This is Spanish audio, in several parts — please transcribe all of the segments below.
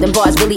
Them boys will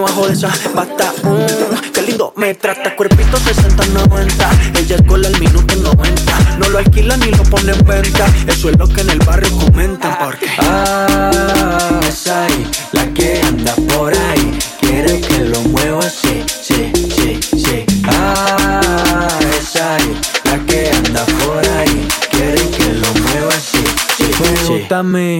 bajo de esa bata. Mm, qué lindo me trata. Cuerpito 60-90. Ella es cola al minuto 90. No lo alquila ni lo pone en venta. Eso es lo que en el barrio comentan. Porque. Ah, es ahí, la que anda por ahí. Quiere que lo mueva así, sí, sí, sí. Ah, es ahí, la que anda por ahí. Quiere que lo mueva así, sí, sí. sí.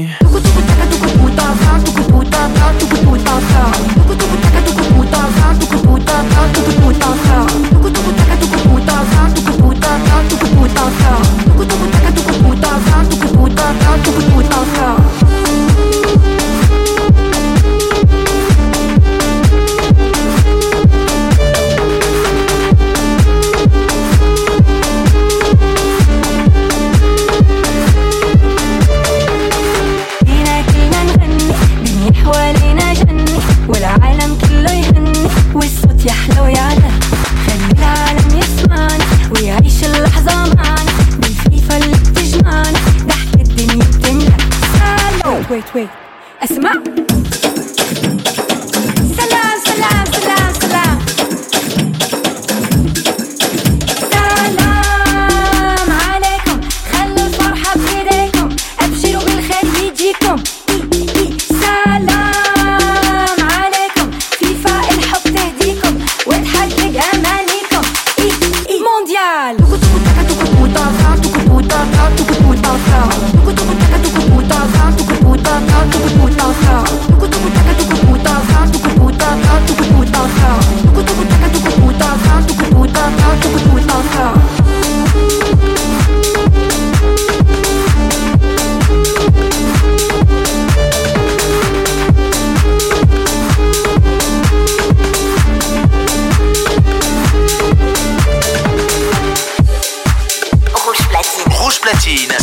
Look at the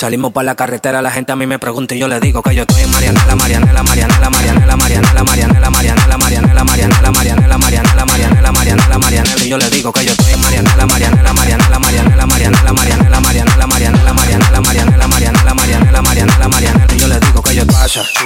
Salimos para la carretera, la gente a mí me pregunta y yo le digo que yo estoy en Marianela, Marianela, Marianela,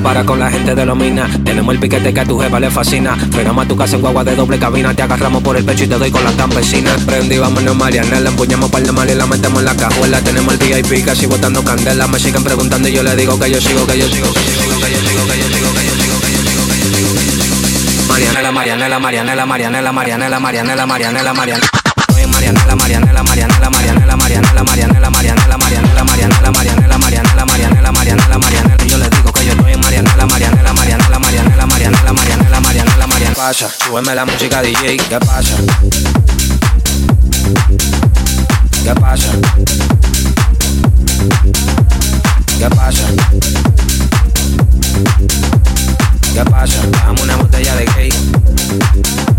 para. La con la gente de los minas. Tenemos el piquete que a tu jefa le fascina. Fregamos a tu casa en guagua de doble cabina. Te agarramos por el pecho y te doy con las campesinas. Prendí, vámonos Mariana. La empuñamos par de mal y la metemos en la cajuela. Tenemos el VIP casi botando candela. Me siguen preguntando y yo le digo que yo sigo, que yo sigo, que yo sigo, que yo sigo, que yo sigo, que yo sigo, que yo sigo, que yo sigo, que yo sigo. Marianela, Marianela, Marianela, Marianela, Marianela, Marianela, Marianela, Marianela. Marianela, Marianela, Marianela, Marianela, Marianela, Marianela, Marianela, Marianela, Marianela, Marianela, Marianela, Marianela, Marianela, Marianela. Y yo le digo la Mariana, la Mariana, la Mariana, la Mariana, la Mariana, la Mariana, la Mariana. Pasa, súbeme la música DJ, ¿qué pasa? ¿Qué pasa? ¿Qué pasa? ¿Qué pasa? Dame una botella de cake.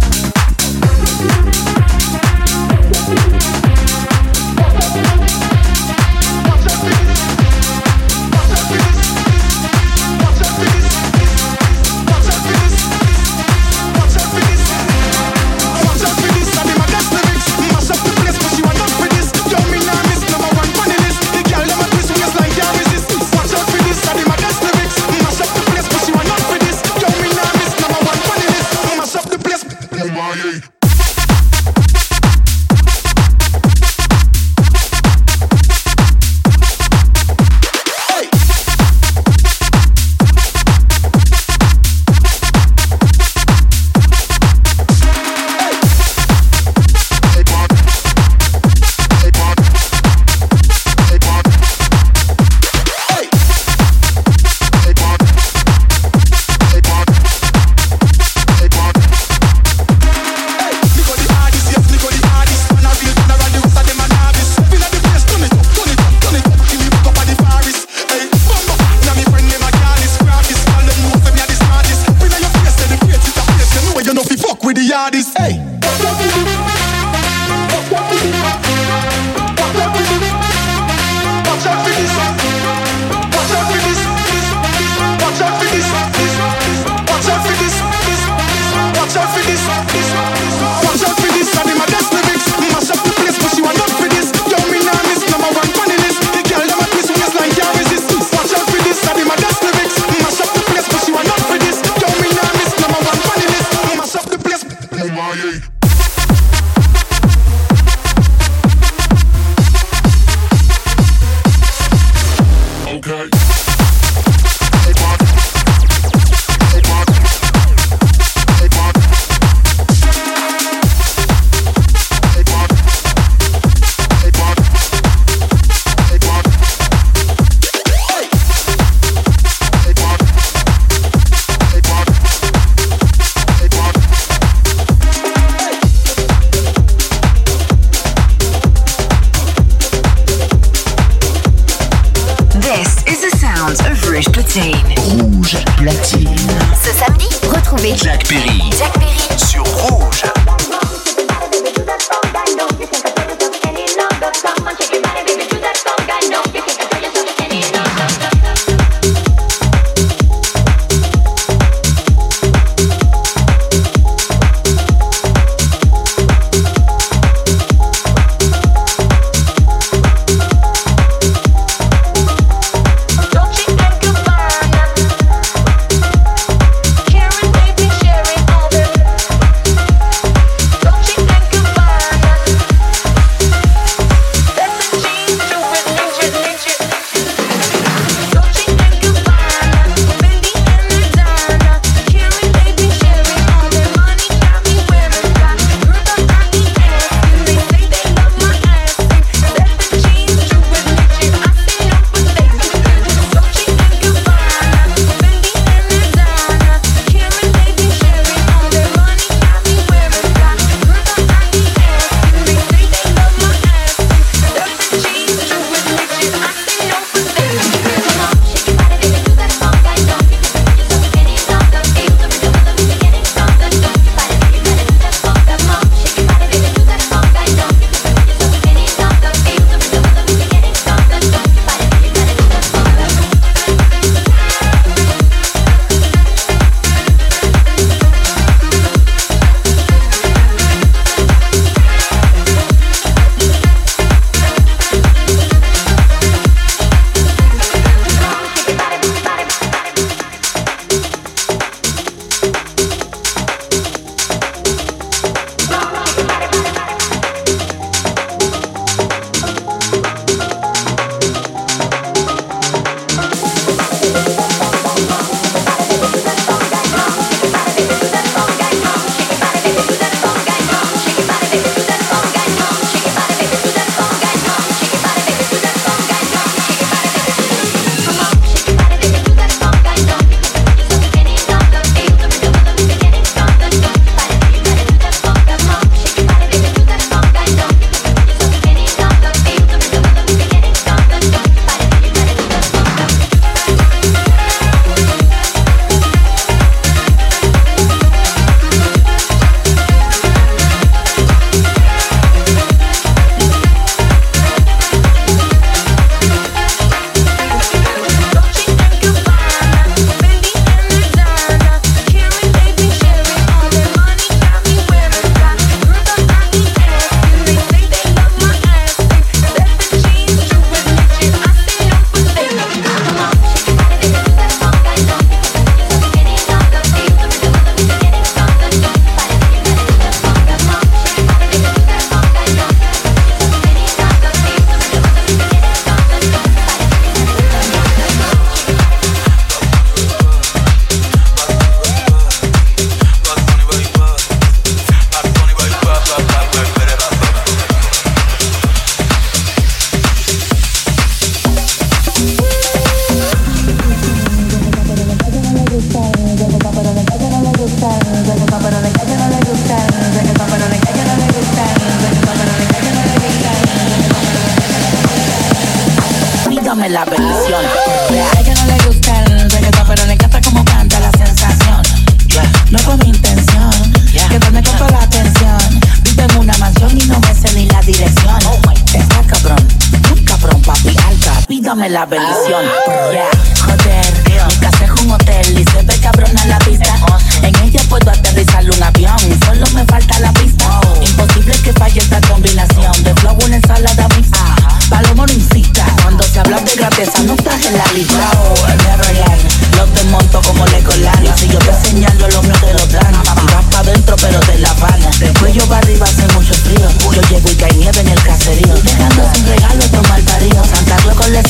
La bendición.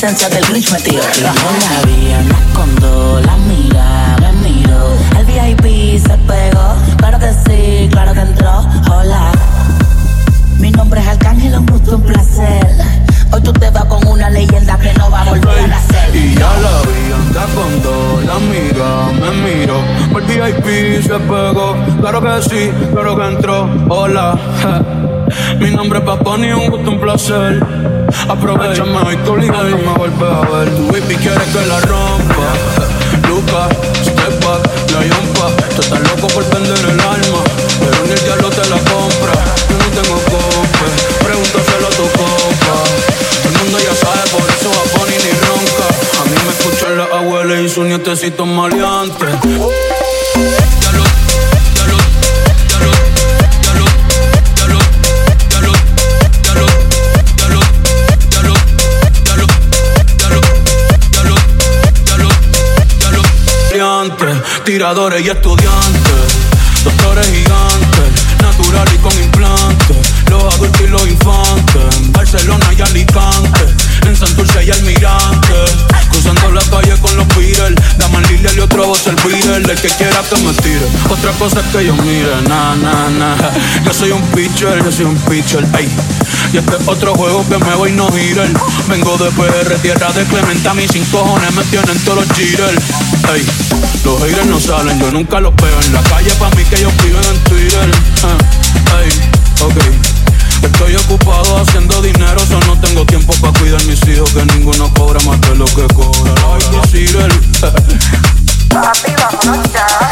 Esencia del Grinch metido. Y no la vi, anda escondo, la mira, me miro. El VIP se pegó. Claro que sí, claro que entró. Hola. Mi nombre es Arcángel, un gusto, un placer. Hoy tú te vas con una leyenda que no va a volver a nacer. Y ya la vi, anda con dos, la amiga me miro. Por VIP se pegó, claro que sí, claro que entró. Hola, mi nombre es Paponi, un gusto, un placer. Aprovechame hoy tu liga y me vuelves a ver. Tu baby quiere que la rompa. Luca, step back, la yompa. Tú estás loco por vender el alma, pero ni el diablo te la compra. Yo no tengo compa, pregúntaselo a tu compa. Todo el mundo ya sabe, por eso va Bonnie ni ronca. A mí me escuchan la abuela y su nietecito maleante. Tiradores y estudiantes, doctores gigantes, natural y con implantes, los adultos y los infantes, en Barcelona y Alicante, en Santurce y Almirante, cruzando la calle con los Beatles, Daman Lilia y otro voz el Beatle, el que quiera que me tire, otra cosa es que yo mire, na, na, na, yo soy un pitcher, yo soy un pitcher, ey, y este es otro juego que me voy no girar, vengo de PR, tierra de Clementa, mis cinco cojones me tienen todos los jitters, ey, los haters no salen, yo nunca los veo en la calle, pa' mí que ellos viven en Twitter, ah, ey. Estoy ocupado haciendo dinero, solo no tengo tiempo para cuidar mis hijos, que ninguno cobra más de lo que cobra. Ay. Papi, vámonos ya.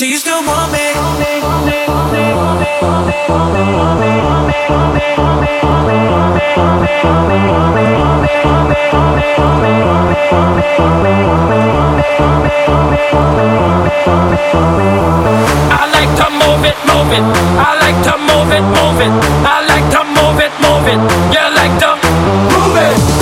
Do you still want me? I like to move it, move it. I like to move it, move it. I like to move it, move it. You like to move it.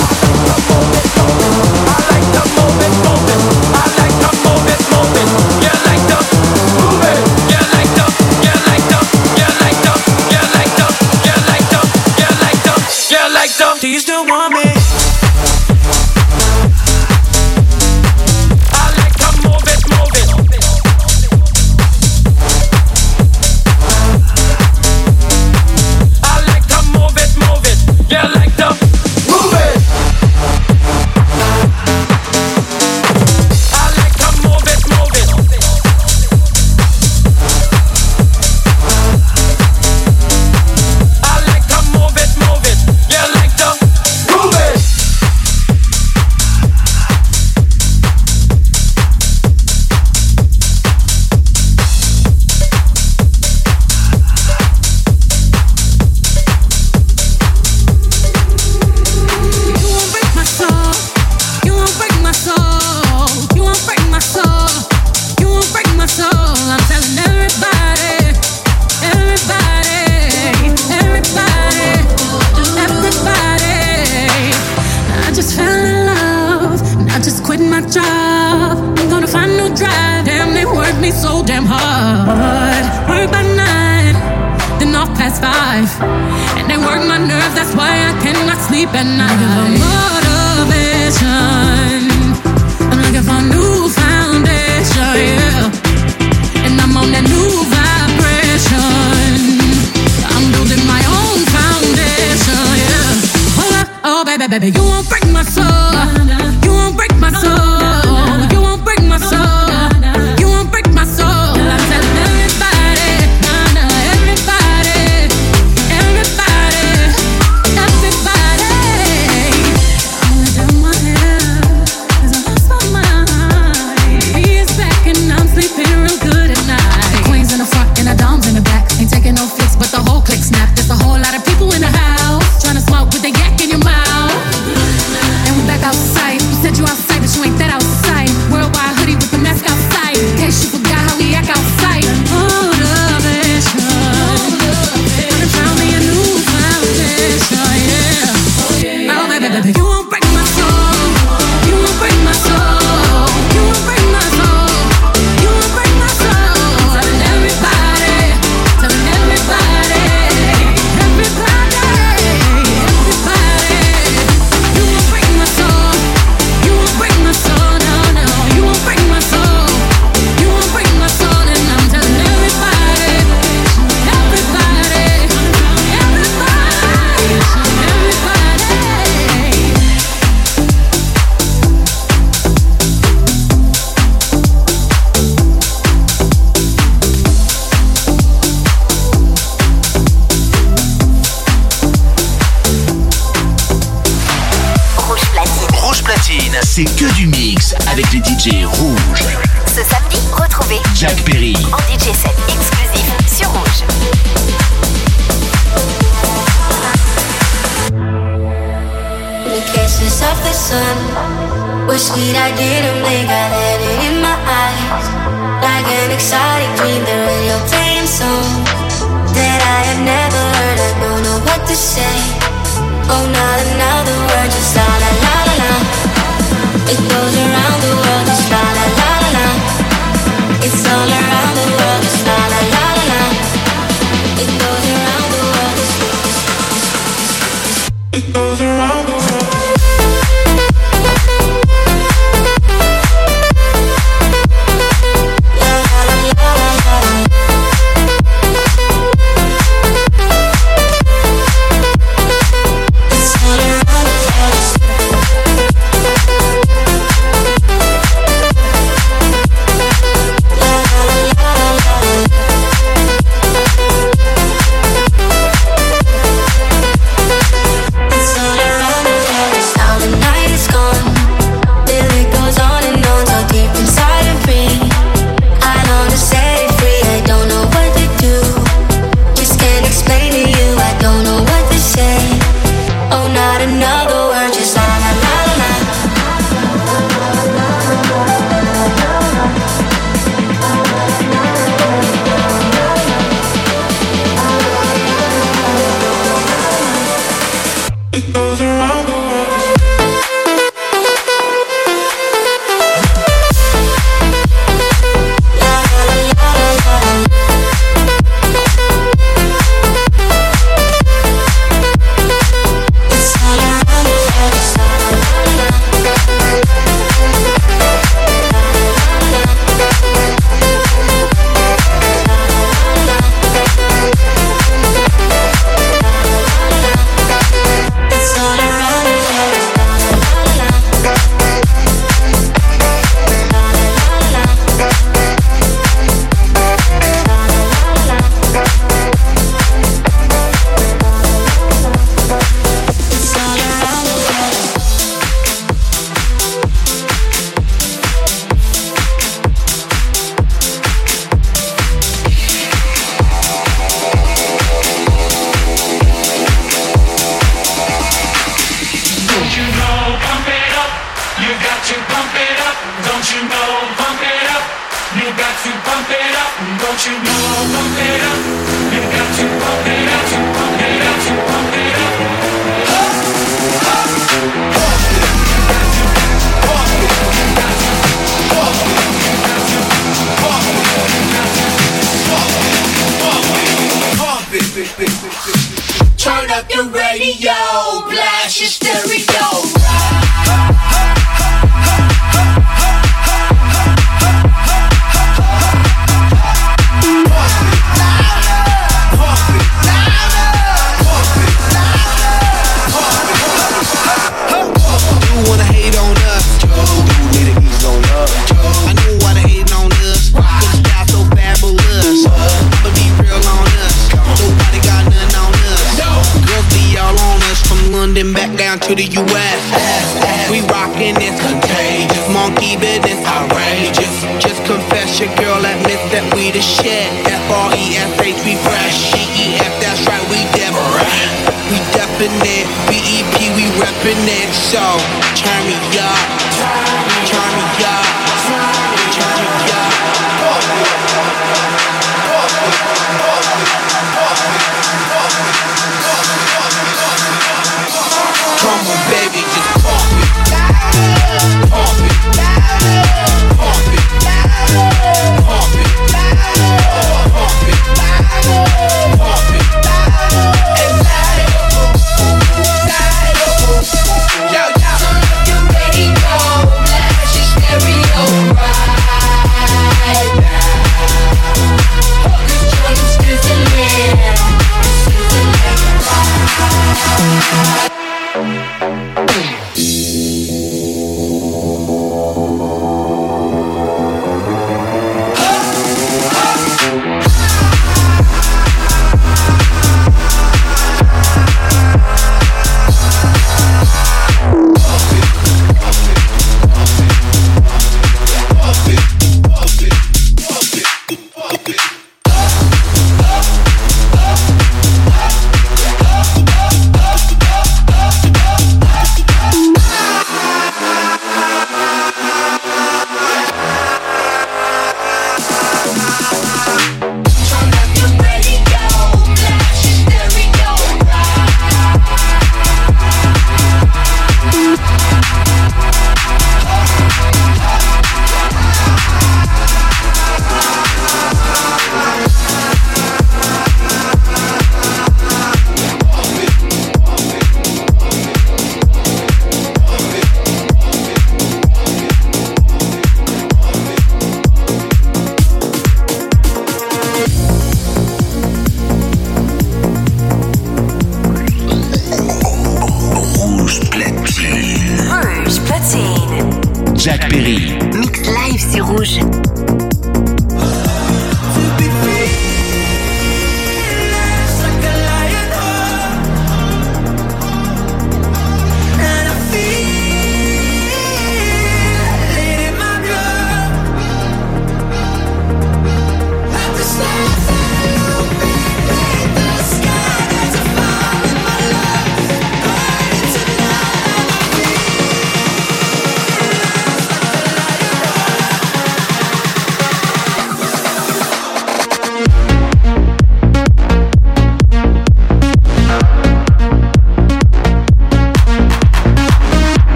DJ Rouge. Ce samedi, retrouvez Jack Perry en DJ set exclusif sur Rouge. The kisses of the sun were sweet. I didn't blink. I had it in my eyes, like an exciting dream. The radio playing song that I have never heard. I don't know what to say. Oh, not another word. Just la la la la la. It goes around the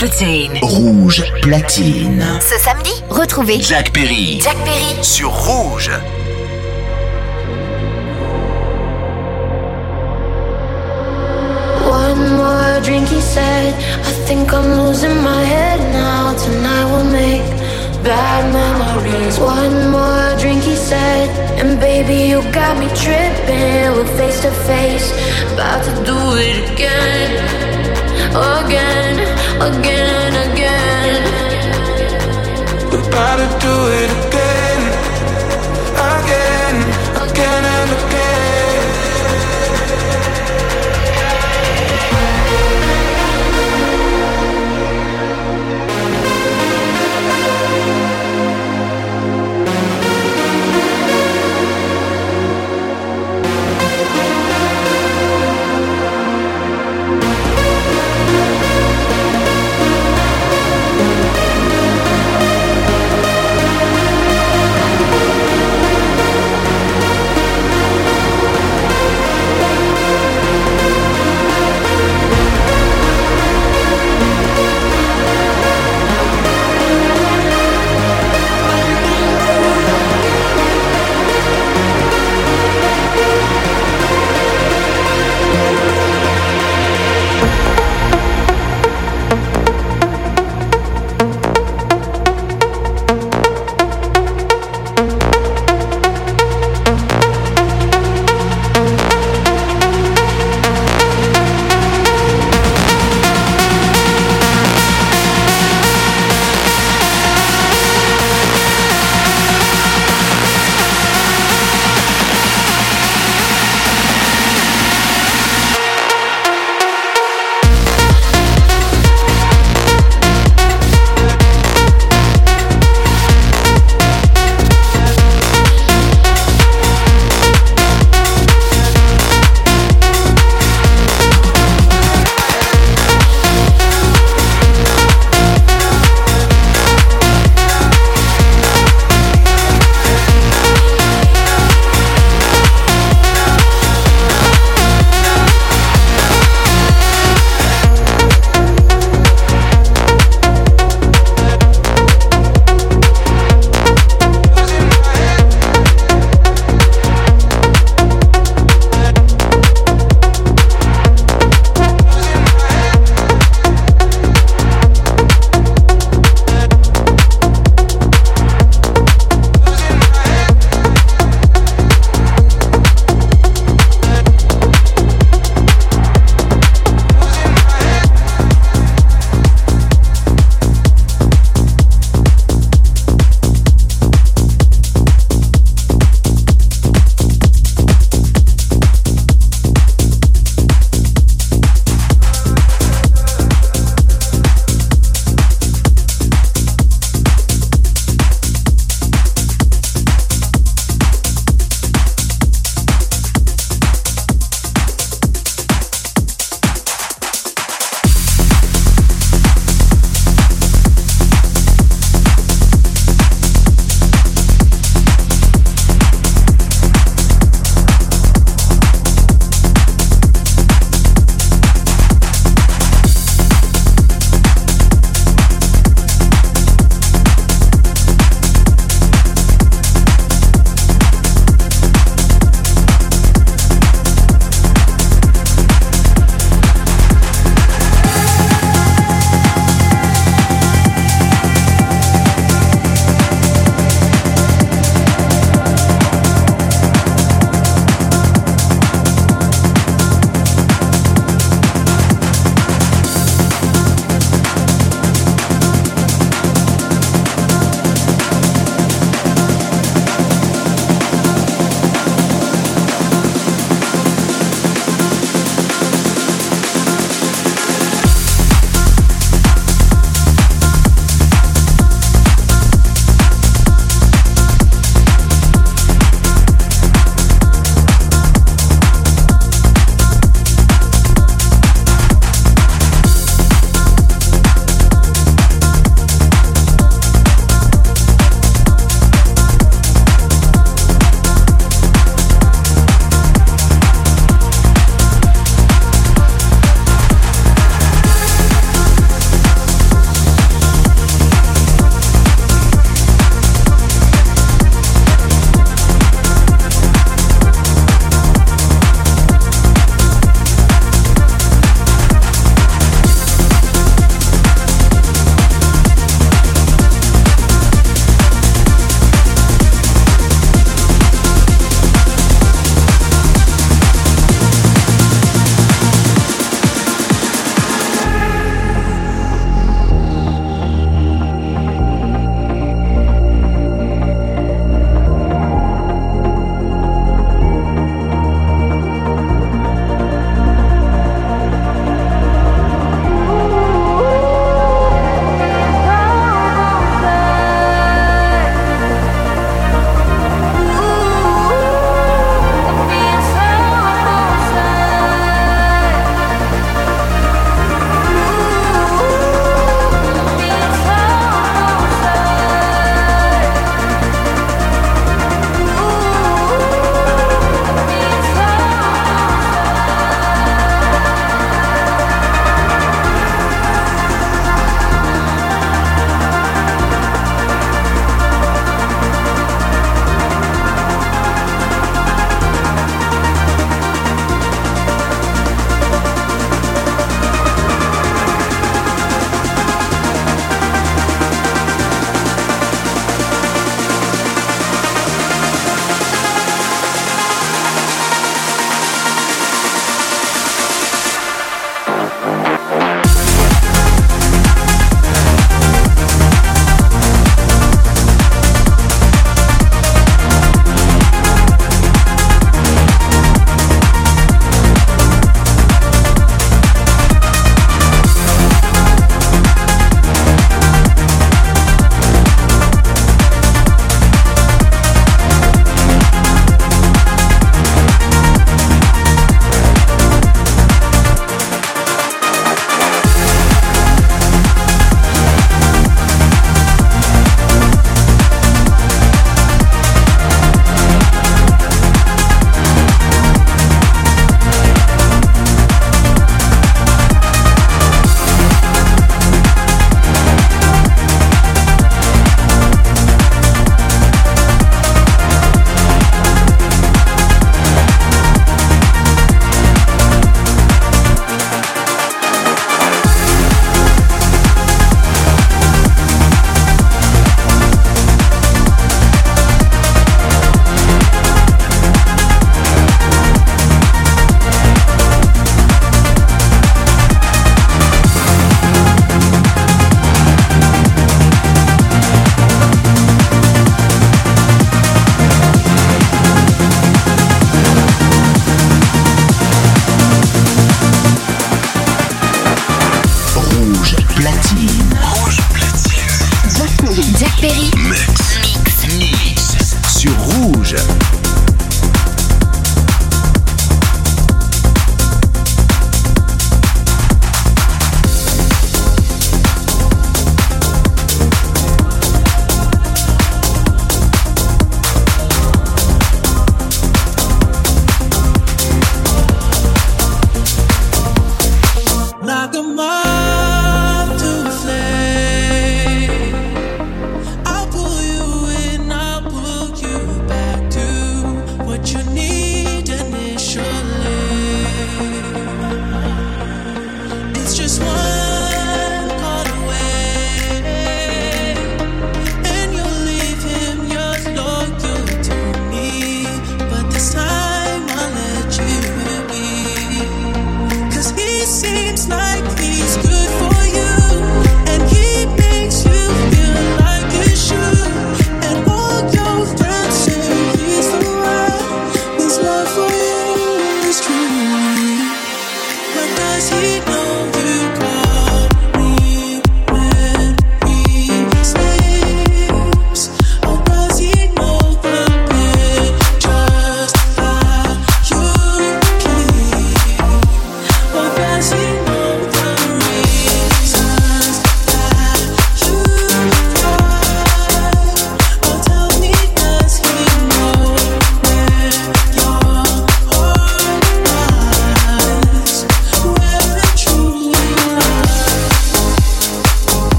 Platine. Rouge platine. Ce samedi, retrouvez Jack Perry. Jack Perry Sur Rouge. One more drink, he said. I think I'm losing my head now. Tonight we'll make bad memories. One more drink, he said. And baby, you got me tripping. We're face to face, about to do it again. Again, again, again. We're about to do it again,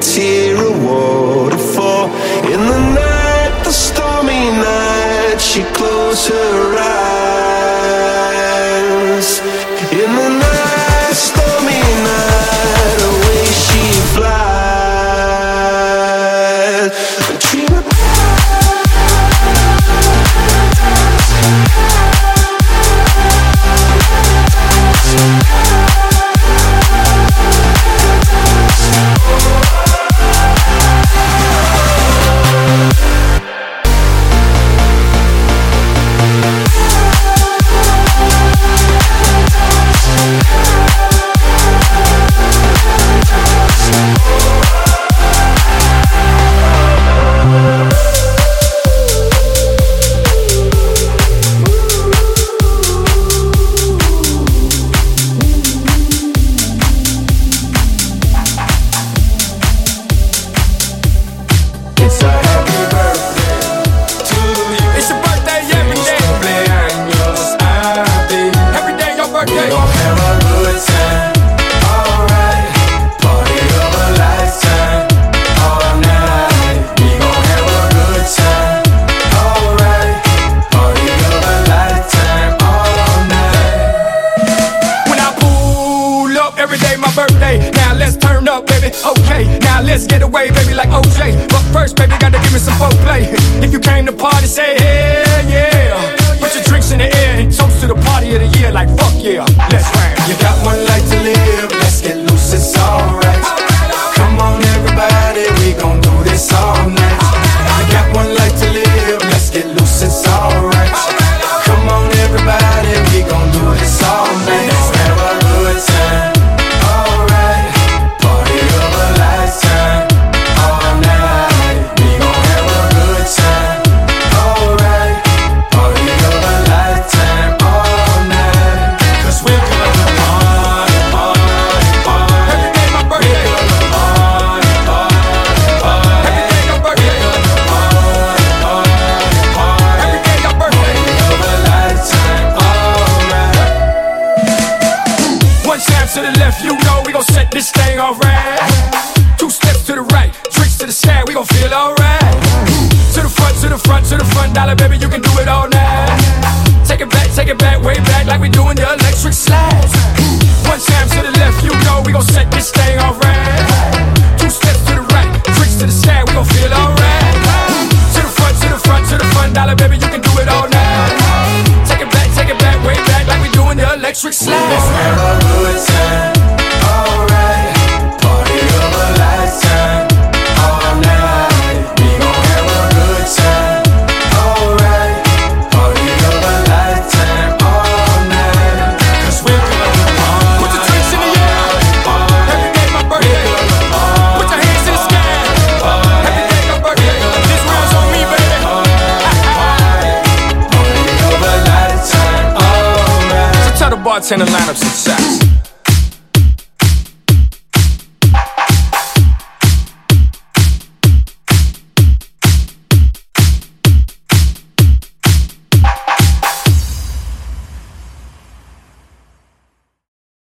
tears.